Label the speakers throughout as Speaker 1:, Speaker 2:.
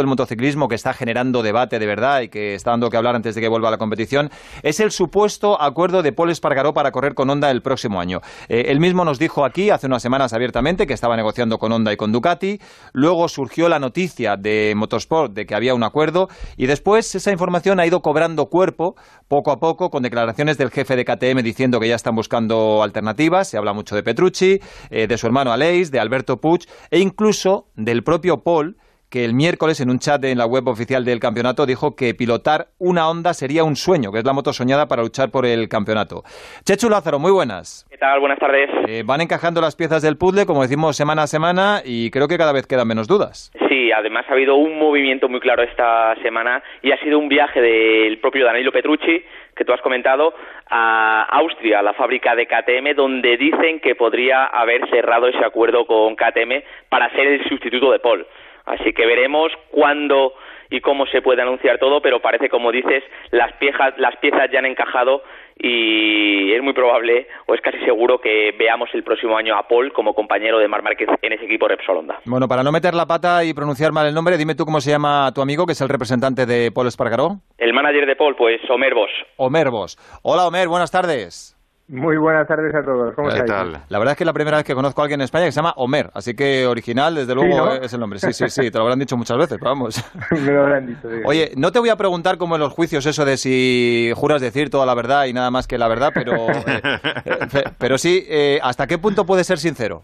Speaker 1: del motociclismo que está generando debate de verdad y que está dando que hablar antes de que vuelva a la competición es el supuesto acuerdo de Paul Espargaró para correr con Honda el próximo año. Eh, él mismo nos dijo aquí hace unas semanas abiertamente que estaba negociando con Honda y con Ducati. Luego surgió la noticia de Motorsport de que había un acuerdo y después esa información ha ido cobrando cuerpo poco a poco con declaraciones del jefe de KTM diciendo que ya están buscando alternativas. Se habla mucho de Petrucci, eh, de su hermano Aleix, de Alberto Puig e incluso del propio Paul que el miércoles en un chat en la web oficial del campeonato dijo que pilotar una Honda sería un sueño, que es la moto soñada para luchar por el campeonato. Chechu Lázaro, muy buenas.
Speaker 2: ¿Qué tal? Buenas tardes.
Speaker 1: Eh, van encajando las piezas del puzzle, como decimos, semana a semana y creo que cada vez quedan menos dudas.
Speaker 2: Sí, además ha habido un movimiento muy claro esta semana y ha sido un viaje del propio Danilo Petrucci, que tú has comentado, a Austria, la fábrica de KTM, donde dicen que podría haber cerrado ese acuerdo con KTM para ser el sustituto de Paul. Así que veremos cuándo y cómo se puede anunciar todo, pero parece, como dices, las piezas, las piezas ya han encajado y es muy probable, o es casi seguro, que veamos el próximo año a Paul como compañero de Mar Márquez en ese equipo Repsol Honda.
Speaker 1: Bueno, para no meter la pata y pronunciar mal el nombre, dime tú cómo se llama tu amigo, que es el representante de Paul Espargaró.
Speaker 2: El manager de Paul, pues Omer Vos.
Speaker 1: Omer Vos. Hola, Omer, buenas tardes.
Speaker 3: Muy buenas tardes a todos. ¿Cómo
Speaker 1: ¿Qué
Speaker 3: estáis?
Speaker 1: tal? La verdad es que es la primera vez que conozco a alguien en España que se llama Homer, así que original, desde luego,
Speaker 3: ¿no?
Speaker 1: es el nombre. Sí, sí, sí, te lo habrán dicho muchas veces, pero vamos.
Speaker 3: Me lo habrán dicho.
Speaker 1: Oye, no te voy a preguntar como en los juicios eso de si juras decir toda la verdad y nada más que la verdad, pero, eh, eh, pero sí, eh, ¿hasta qué punto puedes ser sincero?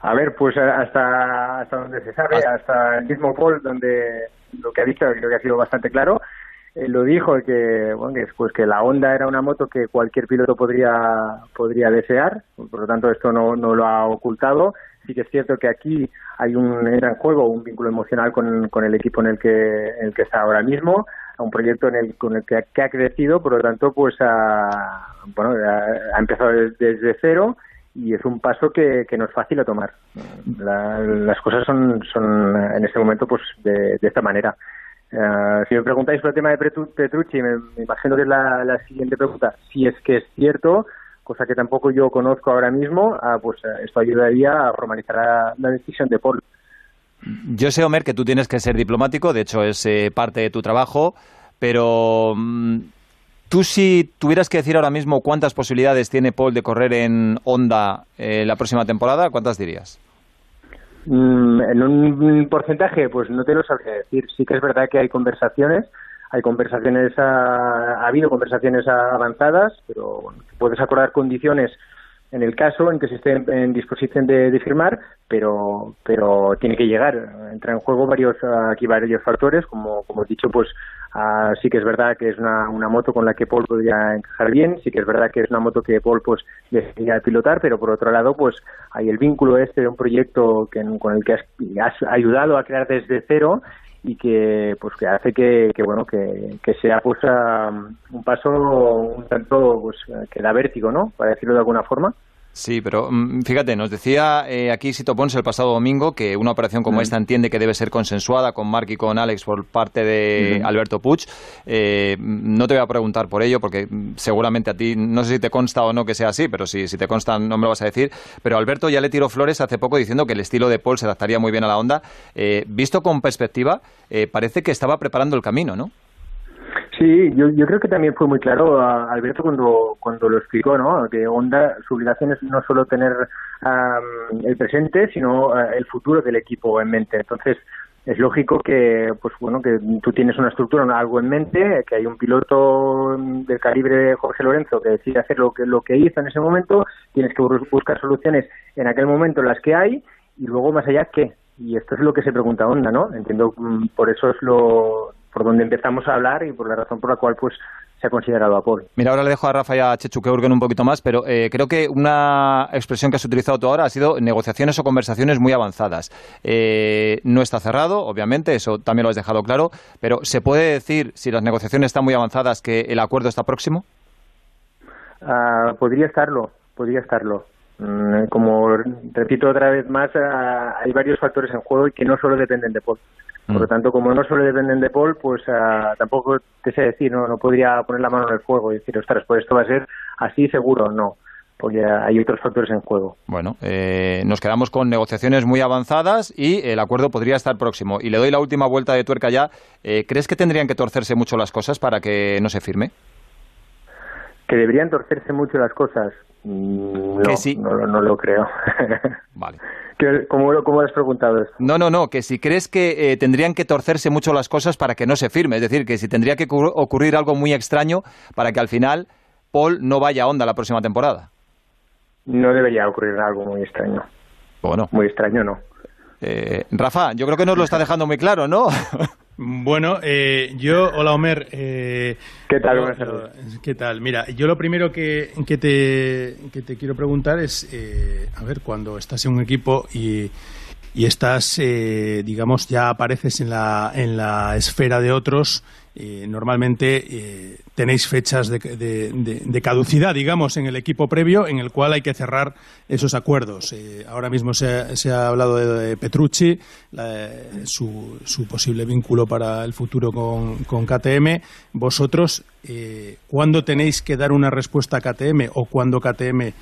Speaker 3: A ver, pues hasta, hasta donde se sabe, hasta el mismo Paul, donde lo que ha dicho creo que ha sido bastante claro, eh, lo dijo que, bueno, que, pues que la Honda era una moto que cualquier piloto podría, podría desear, por lo tanto esto no, no lo ha ocultado. Sí que es cierto que aquí hay un gran juego, un vínculo emocional con, con el equipo en el que, en el que está ahora mismo, un proyecto en el, con el que, que ha crecido, por lo tanto, pues ha, bueno, ha, empezado desde, desde cero y es un paso que, que no es fácil a tomar. La- las cosas son, son en este momento pues de, de esta manera. Eh, si me preguntáis por el tema de Petru- Petrucci, me, imagino que es la, siguiente pregunta. Si es que es cierto, cosa que tampoco yo conozco ahora mismo, ah, pues eh, esto ayudaría a formalizar la, decisión de Paul.
Speaker 1: Yo sé, Homer, que tú tienes que ser diplomático, de hecho es eh, parte de tu trabajo, pero mm, tú si tuvieras que decir ahora mismo cuántas posibilidades tiene Paul de correr en Honda eh, la próxima temporada, ¿cuántas dirías?
Speaker 3: Mm, en un porcentaje, pues no te lo sabría decir. Sí que es verdad que hay conversaciones, hay conversaciones, ah, ha habido conversaciones ah, avanzadas, pero puedes acordar condiciones en el caso en que se esté en, disposición de, de firmar, pero pero tiene que llegar. Entra en juego varios aquí varios factores, como como he dicho, pues ah, sí que es verdad que es una, una moto con la que Paul podría encajar bien, sí que es verdad que es una moto que Paul pues desearía pilotar, pero por otro lado pues hay el vínculo este de un proyecto que, con el que has ayudado a crear desde cero y que pues que hace que, que bueno que, que sea pues ah, un paso un tanto pues que da vértigo no para decirlo de alguna forma
Speaker 1: Sí, pero mm, fíjate, nos decía eh, aquí Sito Pons el pasado domingo que una operación como
Speaker 3: Mm.
Speaker 1: esta entiende que debe ser consensuada con Mark y con Alex por parte de. Alberto Puig. Eh, no te voy a preguntar por ello porque mm, seguramente a ti, no sé si te consta o no que sea así, pero si, si te consta no me lo vas a decir. Pero Alberto ya le tiró flores hace poco diciendo que el estilo de Paul se adaptaría muy bien a la onda. Eh, visto con perspectiva, eh, parece que estaba preparando el camino, ¿no?
Speaker 3: Sí, yo, yo creo que también fue muy claro a Alberto cuando, cuando lo explicó, ¿no? Que Honda, su obligación es no solo tener am, el presente, sino eh, el futuro del equipo en mente. Entonces, es lógico que, pues bueno, que tú tienes una estructura, algo en mente, que hay un piloto del calibre Jorge Lorenzo que decide hacer lo que, lo que hizo en ese momento, tienes que bus- buscar soluciones en aquel momento las que hay, y luego más allá, ¿qué? Y esto es lo que se pregunta Honda, ¿no? Entiendo, mm, por eso es lo por donde empezamos a hablar y por la razón por la cual pues se ha considerado a Paul.
Speaker 1: Mira, ahora le dejo a Rafa y a Chechu que un poquito más, pero eh, creo que una expresión que has utilizado tú ahora ha sido negociaciones o conversaciones muy avanzadas. Eh, no está cerrado, obviamente, eso también lo has dejado claro, pero ¿se puede decir, si las negociaciones están muy avanzadas, que el acuerdo está próximo?
Speaker 3: Ah, podría estarlo, podría estarlo. Mm, Como repito otra vez más, ah, hay varios factores en juego y que no solo dependen de Paul. Por lo
Speaker 1: Mm.
Speaker 3: tanto, como no solo dependen de Paul, pues ah, tampoco te sé decir, no, no podría poner la mano en el fuego y decir, ostras, pues esto va a ser así seguro, no. porque hay otros factores en juego.
Speaker 1: Bueno, eh, nos quedamos con negociaciones muy avanzadas y el acuerdo podría estar próximo. Y le doy la última vuelta de tuerca ya. Eh, ¿Crees que tendrían que torcerse mucho las cosas para que no se firme?
Speaker 3: Que deberían torcerse mucho las cosas. Mm, no,
Speaker 1: sí.
Speaker 3: no, no, lo creo.
Speaker 1: Vale.
Speaker 3: ¿Cómo, ¿Cómo, has preguntado esto?
Speaker 1: No, no, no, que si crees que eh, tendrían que torcerse mucho las cosas para que no se firme, es decir, que si tendría que ocurrir algo muy extraño para que al final Paul no vaya a onda la próxima temporada.
Speaker 3: No debería ocurrir algo muy extraño.
Speaker 1: Bueno.
Speaker 3: Muy extraño, no.
Speaker 1: Eh, Rafa, yo creo que nos lo está dejando muy claro, ¿no?
Speaker 4: Bueno, eh, yo, hola Homer. Eh,
Speaker 3: ¿Qué tal?
Speaker 4: ¿Qué tal? Mira, yo lo primero que, que, te, que te quiero preguntar es, eh, a ver, cuando estás en un equipo y, y estás, eh, digamos, ya apareces en la, en la esfera de otros, eh, normalmente eh, tenéis fechas de, caducidad, digamos, en el equipo previo en el cual hay que cerrar esos acuerdos. Eh, ahora mismo se, ha hablado de, Petrucci, su, su, posible vínculo para el futuro con, KTM. Vosotros, ¿cuándo tenéis que dar una respuesta a KTM o cuándo KTM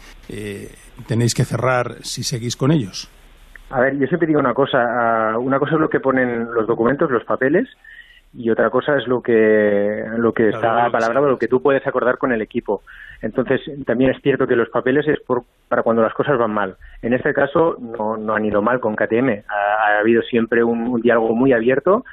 Speaker 4: tenéis que cerrar si seguís con ellos?
Speaker 3: A ver, yo siempre digo una cosa. Ah, una cosa es lo que ponen los documentos, los papeles, y otra cosa es lo que lo que está palabrado, lo que tú puedes acordar con el equipo. Entonces, también es cierto que los papeles es por, para cuando las cosas van mal. En este caso, no, no han ido mal con KTM. Ha, habido siempre un, diálogo muy abierto,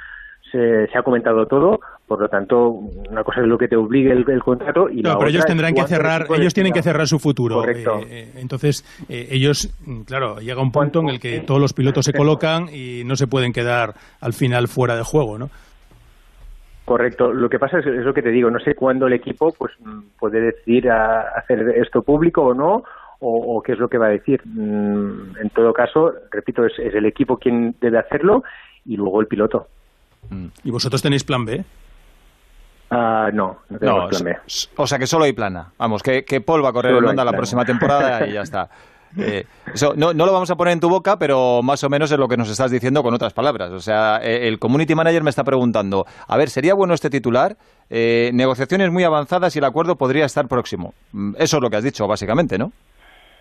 Speaker 3: se, se, ha comentado todo, por lo tanto, una cosa es lo que te obligue el, contrato y
Speaker 4: no, pero ellos tendrán que cerrar, ellos tienen que cerrar su futuro.
Speaker 3: Correcto.
Speaker 4: Eh, eh, entonces, eh, ellos, claro, llega un punto en el que todos los pilotos se colocan y no se pueden quedar al final fuera de juego, ¿no?
Speaker 3: Correcto. Lo que pasa es, es, lo que te digo. No sé cuándo el equipo pues puede decidir a hacer esto público o no, o, qué es lo que va a decir. Mm, en todo caso, repito, es, el equipo quien debe hacerlo y luego el piloto.
Speaker 4: ¿Y vosotros tenéis plan B?
Speaker 3: Uh, no, no tenemos plan B.
Speaker 1: O sea que solo hay plana. Vamos, que, que Paul va a correr el Honda la próxima temporada y ya está. Eh, eso, no, no, lo vamos a poner en tu boca, pero más o menos es lo que nos estás diciendo con otras palabras. O sea, eh, el community manager me está preguntando, a ver, ¿sería bueno este titular? Eh, negociaciones muy avanzadas y el acuerdo podría estar próximo. Mm, eso es lo que has dicho, básicamente, ¿no?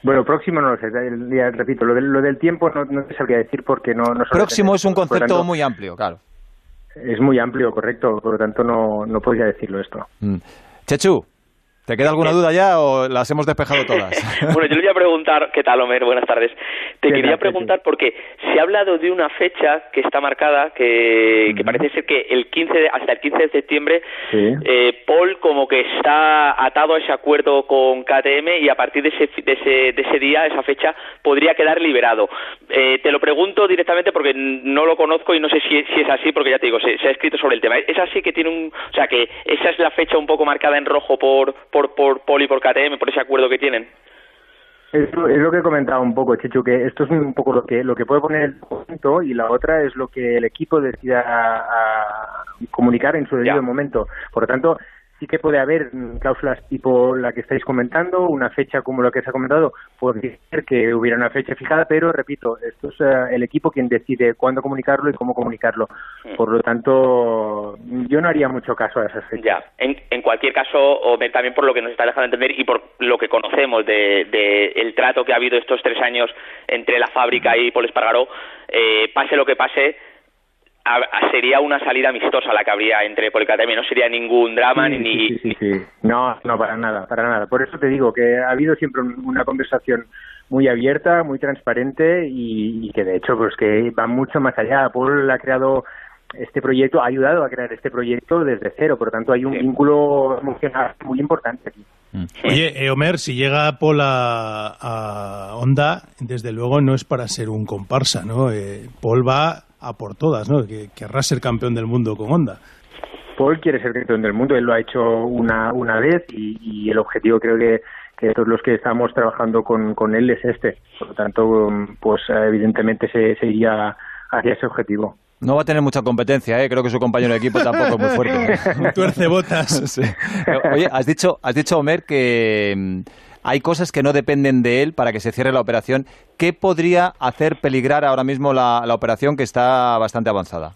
Speaker 3: Bueno, próximo no lo sé, ya, repito, lo del, lo del tiempo no, no te sabría decir porque no... no
Speaker 1: próximo es un concepto muy amplio, claro.
Speaker 3: Es muy amplio, correcto, por lo tanto no, no podría decirlo esto.
Speaker 1: Mm. Chechu, ¿Te queda alguna duda ya o las hemos despejado todas?
Speaker 2: bueno, yo le voy a preguntar, ¿qué tal, Homer? Buenas tardes. Te quería preguntar porque se ha hablado de una fecha que está marcada, que, parece ser que el 15 hasta el 15 de septiembre, eh, Paul como que está atado a ese acuerdo con KTM y a partir de ese, de ese, de ese día, esa fecha, podría quedar liberado. Eh, te lo pregunto directamente porque no lo conozco y no sé si, si es así, porque ya te digo, se, se, ha escrito sobre el tema. ¿Es así que tiene un... O sea, que esa es la fecha un poco marcada en rojo por por, por Poli, por KTM, por ese acuerdo que tienen.
Speaker 3: Es, es lo que he comentado un poco, Chicho, que esto es un poco lo que lo que puede poner el punto y la otra es lo que el equipo decida comunicar en su debido momento. Por lo tanto, sí que puede haber cláusulas tipo la que estáis comentando, una fecha como la que se ha comentado, puede ser que hubiera una fecha fijada, pero repito, esto es eh, el equipo quien decide cuándo comunicarlo y cómo comunicarlo. Por lo tanto, yo no haría mucho caso a esas fechas.
Speaker 2: Ya, en, en cualquier caso, o también por lo que nos está dejando entender y por lo que conocemos de, de el trato que ha habido estos tres años entre la fábrica y Paul Espargaró, eh, pase lo que pase, sería una salida amistosa la que habría entre Policatemi, no sería ningún drama ni...
Speaker 3: Sí, sí, sí, no, no, para nada, para nada. Por eso te digo que ha habido siempre una conversación muy abierta, muy transparente y, que de hecho pues que va mucho más allá. Paul ha creado este proyecto, ha ayudado a crear este proyecto desde cero, por lo tanto hay un vínculo emocional muy importante aquí.
Speaker 4: Mm. Oye, eh, Homer, si llega Paul a, a Honda, desde luego no es para ser un comparsa, ¿no? Eh, Paul va a por todas, ¿no? Que querrá ser campeón del mundo con Honda.
Speaker 3: Paul quiere ser campeón del mundo, él lo ha hecho una, una vez y, el objetivo creo que, que todos los que estamos trabajando con, con él es este. Por lo tanto, pues evidentemente se, se iría hacia ese objetivo.
Speaker 1: No va a tener mucha competencia, ¿eh? creo que su compañero de equipo tampoco es muy fuerte.
Speaker 4: Tuerce botas.
Speaker 1: Oye, has dicho, has dicho, Homer, que hay cosas que no dependen de él para que se cierre la operación. ¿Qué podría hacer peligrar ahora mismo la, operación que está bastante avanzada?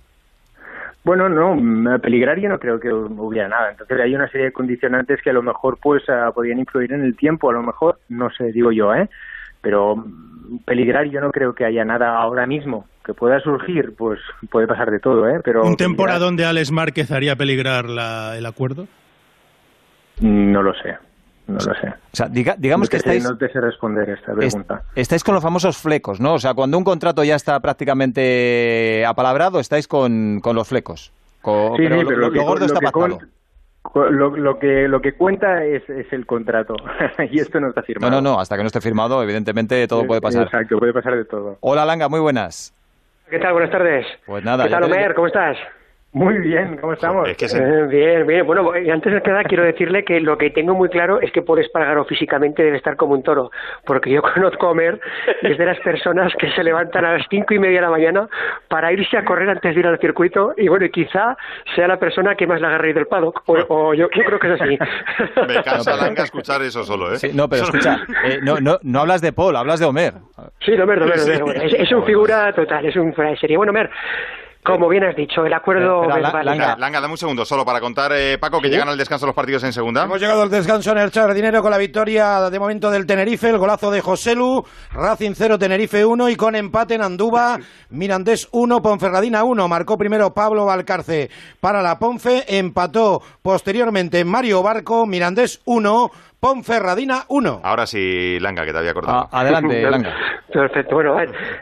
Speaker 3: Bueno, no, peligrar yo no creo que hubiera nada. Entonces hay una serie de condicionantes que a lo mejor pues ah, podían influir en el tiempo, a lo mejor, no sé, digo yo, ¿eh? Pero peligrar yo no creo que haya nada ahora mismo que pueda surgir, pues puede pasar de todo, ¿eh? Pero
Speaker 4: ¿Un temporada donde Alex Márquez haría peligrar el acuerdo?
Speaker 3: No lo sé. No lo sé.
Speaker 1: O sea, digamos que estáis...
Speaker 3: No te sé responder esta pregunta.
Speaker 1: estáis con los famosos flecos, ¿no? O sea, cuando un contrato ya está prácticamente apalabrado, estáis con, con los flecos.
Speaker 3: sí, pero, lo, gordo está lo, que, lo que cuenta es, es el contrato y esto no está firmado.
Speaker 1: No, no, no, hasta que no esté firmado, evidentemente todo puede pasar.
Speaker 3: Exacto, puede pasar de todo.
Speaker 1: Hola Langa, muy buenas.
Speaker 5: ¿Qué tal? Buenas tardes.
Speaker 1: Pues nada.
Speaker 5: ¿Qué tal, Omer? ¿Cómo estás?
Speaker 3: Muy bien, ¿cómo estamos?
Speaker 5: Eh, bien, bien. Bueno, antes de nada quiero decirle que lo que tengo muy claro es que Paul Espargaro físicamente debe estar como un toro, porque yo conozco a Omer y es de las personas que se levantan a las cinco y media de la mañana para irse a correr antes de ir al circuito y bueno, y quizá sea la persona que más la agarre del paddock, o, yo, creo que es así.
Speaker 6: Me cansa Langa escuchar eso solo, ¿eh?
Speaker 1: no, pero escucha, eh, no, no, no hablas de Paul, hablas de Homer.
Speaker 5: Sí, de Homer, de Homer. Es, es un figura total, es un fuera de serie. Bueno, Homer, como bien has dicho, el acuerdo
Speaker 6: Langa, Langa, dame un segundo solo para contar, eh, Paco, que llegan al descanso los partidos en segunda.
Speaker 7: Hemos llegado al descanso en el Char Dinero con la victoria de momento del Tenerife, el golazo de Joselu, Racing 0, Tenerife 1 y con empate en Andúba, Mirandés 1, Ponferradina 1. Marcó primero Pablo Valcarce para la Ponfe, empató posteriormente Mario Barco, Mirandés 1, Ponferradina 1.
Speaker 6: Ahora sí, Langa, que te había acordado.
Speaker 1: Ah, adelante, Langa.
Speaker 5: Perfecto. Bueno,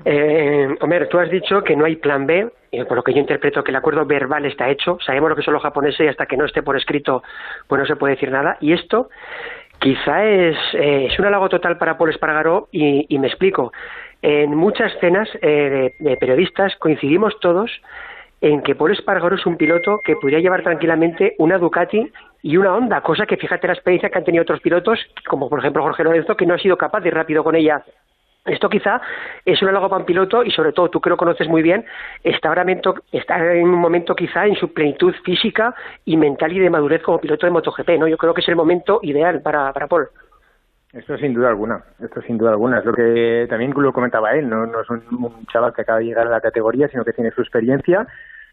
Speaker 5: eh, Homer, tú has dicho que no hay plan B por lo que yo interpreto que el acuerdo verbal está hecho, sabemos lo que son los japoneses y hasta que no esté por escrito, pues no se puede decir nada. Y esto quizá es, eh, es un halago total para Paul Espargaró y, y me explico. En muchas cenas eh, de, periodistas coincidimos todos en que Paul Espargaró es un piloto que podría llevar tranquilamente una Ducati y una Honda, cosa que fíjate la experiencia que han tenido otros pilotos, como por ejemplo Jorge Lorenzo, que no ha sido capaz de ir rápido con ella esto quizá es un halago para un piloto y sobre todo tú que lo conoces muy bien, está ahora está en un momento quizá en su plenitud física y mental y de madurez como piloto de MotoGP, ¿no? Yo creo que es el momento ideal para, para Paul.
Speaker 3: Esto sin duda alguna, esto sin duda alguna. Es lo que también lo comentaba él, no, no es un, chaval que acaba de llegar a la categoría, sino que tiene su experiencia,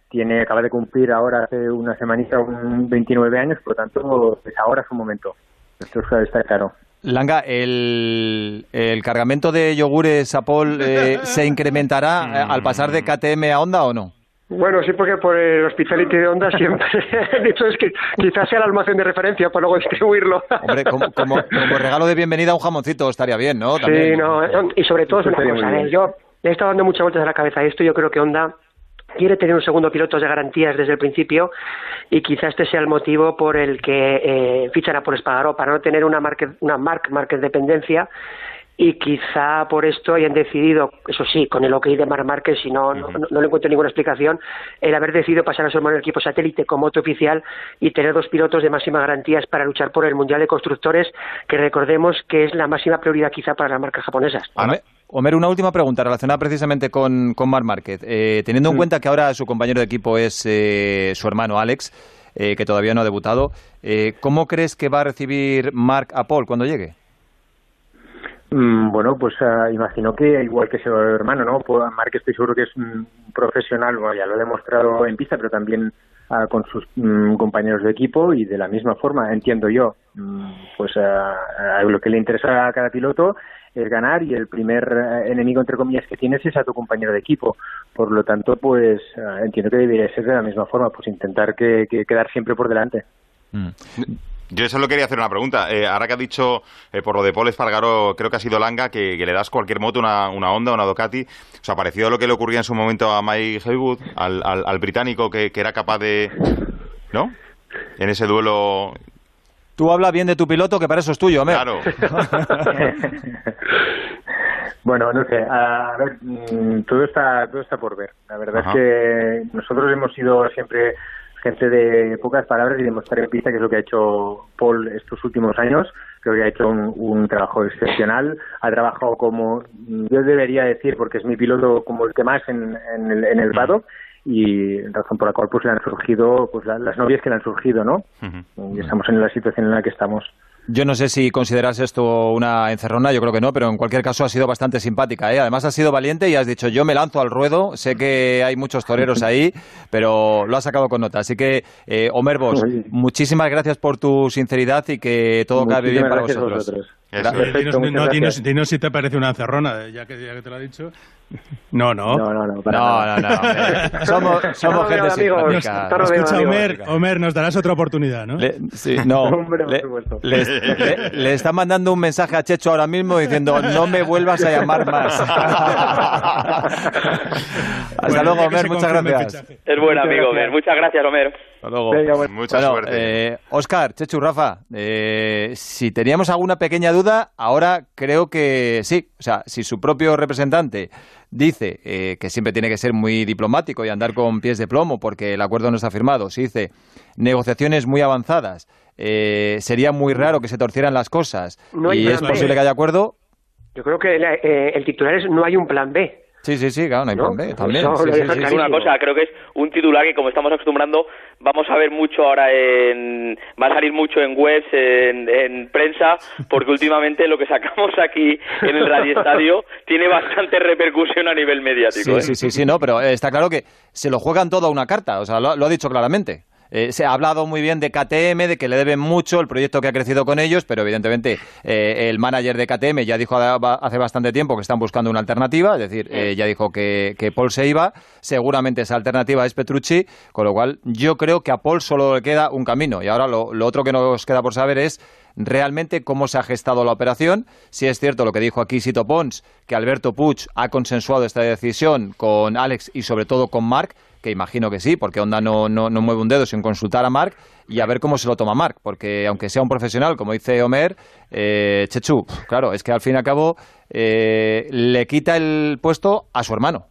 Speaker 3: tiene acaba de cumplir ahora hace una semanita un 29 años, por lo tanto es ahora su momento. Esto está claro.
Speaker 1: Langa, ¿el, cargamento de yogures Apol eh, se incrementará eh, al pasar de KTM a Honda o no?
Speaker 5: Bueno, sí, porque por el hospitality de Honda siempre dicho es que quizás sea el almacén de referencia para luego distribuirlo.
Speaker 1: Hombre, como, regalo de bienvenida un jamoncito estaría bien, ¿no?
Speaker 5: Sí, no, y sobre todo es una cosa, ¿eh? yo le he estado dando muchas vueltas a la cabeza a esto, yo creo que Honda quiere tener un segundo piloto de garantías desde el principio y quizá este sea el motivo por el que eh, fichan a por Espargaró para no tener una market, una mark, market dependencia y quizá por esto hayan decidido, eso sí, con el ok de Mar Márquez, si no, no, le encuentro ninguna explicación, el haber decidido pasar a su hermano el equipo satélite como moto oficial y tener dos pilotos de máxima garantías para luchar por el Mundial de Constructores, que recordemos que es la máxima prioridad quizá para las marcas japonesas.
Speaker 1: Homer, una última pregunta relacionada precisamente con, con Marc Márquez. Eh, teniendo en cuenta que ahora su compañero de equipo es eh, su hermano Alex, eh, que todavía no ha debutado, ¿cómo crees que va a recibir Marc a Paul cuando llegue?
Speaker 3: Mm, bueno, pues ah, imagino que igual que su hermano, ¿no? Pues, Marc estoy seguro que es un profesional, ya lo ha demostrado en pista, pero también ah, con sus mm, compañeros de equipo y de la misma forma, entiendo yo, mm, pues uh, lo que le interesa a cada piloto es ganar y el primer eh, enemigo, entre comillas, que tienes es a tu compañero de equipo. Por lo tanto, pues entiendo que debería ser de la misma forma, pues intentar que, quedar siempre por delante.
Speaker 6: Mm. Yo solo quería hacer una pregunta. Eh, ahora que ha dicho por lo de Paul Espargaro, creo que ha sido Langa, que, le das cualquier moto, una, una Honda, una Ducati. O sea, parecido a lo que le ocurría en su momento a Mike Haywood, al, al, británico que, que, era capaz de... ¿No? En ese duelo
Speaker 1: Tú habla bien de tu piloto, que para eso es tuyo, Homer.
Speaker 6: Claro.
Speaker 3: bueno, no sé, a ver, mm, todo está, todo está por ver. La verdad es que nosotros hemos sido siempre gente de pocas palabras y demostrar en pista, que es lo que ha hecho Paul estos últimos años. Creo que ha hecho un, trabajo excepcional. Ha trabajado como yo debería decir, porque es mi piloto como el que más en, el, en el paddock y razón por la cual pues le han surgido pues las novias que le han surgido no y estamos en la situación en la que estamos
Speaker 1: Yo no sé si consideras esto una encerrona, yo creo que no, pero en cualquier caso ha sido bastante simpática. ¿eh? Además has sido valiente y has dicho yo me lanzo al ruedo. Sé que hay muchos toreros ahí, pero lo has sacado con nota. Así que, eh, Omer Vos, muchísimas gracias por tu sinceridad y que todo cabe bien para vosotros.
Speaker 4: Perfecto, no, dinos, dinos, si te parece una encerrona, ya que, ya que te lo ha dicho. No, no.
Speaker 3: No, no, no.
Speaker 1: Para no, no, no, Somos, somos gente simpática.
Speaker 4: Escucha, Homer, Homer, nos darás otra oportunidad, ¿no?
Speaker 1: Le, sí, no. le, le, le, está mandando un mensaje a Checho ahora mismo diciendo no me vuelvas a llamar más. Hasta luego, Homer. Muchas gracias.
Speaker 2: Es buen amigo, Homer. Muchas gracias, Homer.
Speaker 1: Hasta luego.
Speaker 6: Venga, bueno. Mucha bueno, suerte.
Speaker 1: Eh, Oscar, Chechu, Rafa, eh, si teníamos alguna pequeña duda, ahora creo que sí. O sea, si su propio representante dice eh, que siempre tiene que ser muy diplomático y andar con pies de plomo porque el acuerdo no está firmado, si dice negociaciones muy avanzadas, eh, sería muy raro que se torcieran las cosas y es posible que haya acuerdo.
Speaker 5: Yo creo que eh, el titular es no hay un plan B.
Speaker 1: Sí, sí, sí, claro, no hay plan B también.
Speaker 2: Sí, sí, sí, una cosa, creo que es un titular que como estamos acostumbrando vamos a ver mucho ahora en... va a salir mucho en webs, en, en prensa, porque últimamente lo que sacamos aquí en el Radio Estadio tiene bastante repercusión a nivel mediático.
Speaker 1: Sí,
Speaker 2: ¿eh?
Speaker 1: sí, sí, sí, no, pero está claro que se lo juegan todo a una carta, o sea, lo, lo ha dicho claramente. Eh, se ha hablado muy bien de KTM, de que le deben mucho el proyecto que ha crecido con ellos, pero evidentemente eh, el manager de KTM ya dijo hace bastante tiempo que están buscando una alternativa, es decir, eh, ya dijo que, que, Paul se iba, seguramente esa alternativa es Petrucci, con lo cual yo creo que a Paul solo le queda un camino. Y ahora lo, lo otro que nos queda por saber es realmente cómo se ha gestado la operación. Si es cierto lo que dijo aquí Sito Pons, que Alberto Puig ha consensuado esta decisión con Alex y sobre todo con Marc, que imagino que sí, porque Honda no, no, mueve un dedo sin consultar a Marc y a ver cómo se lo toma Marc, porque aunque sea un profesional, como dice Homer, eh, Chechu, claro, es que al fin y al cabo eh, le quita el puesto a su hermano.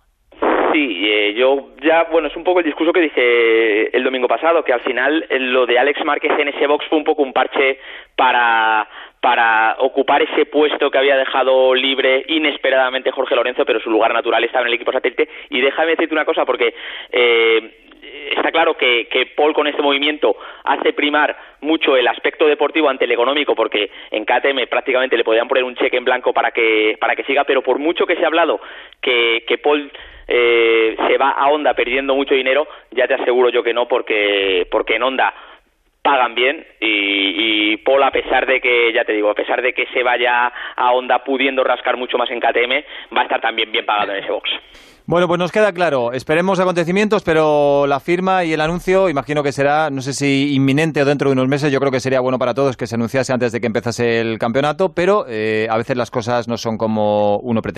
Speaker 2: Eh, yo ya, bueno, es un poco el discurso que dije el domingo pasado, que al final lo de Alex Márquez en ese box fue un poco un parche para para ocupar ese puesto que había dejado libre inesperadamente Jorge Lorenzo, pero su lugar natural estaba en el equipo satélite. Y déjame decirte una cosa, porque eh, está claro que, que, Paul con este movimiento hace primar mucho el aspecto deportivo ante el económico, porque en KTM prácticamente le podían poner un cheque en blanco para que, para que siga, pero por mucho que se ha hablado que, que Paul eh, se va a Honda perdiendo mucho dinero, ya te aseguro yo que no, porque, porque en Honda pagan bien y, y, Paul a pesar de que ya te digo a pesar de que se vaya a Honda pudiendo rascar mucho más en KTM va a estar también bien pagado en ese box
Speaker 1: bueno, pues nos queda claro. Esperemos acontecimientos, pero la firma y el anuncio, imagino que será, no sé si inminente o dentro de unos meses. Yo creo que sería bueno para todos que se anunciase antes de que empezase el campeonato, pero eh, a veces las cosas no son como uno pretende.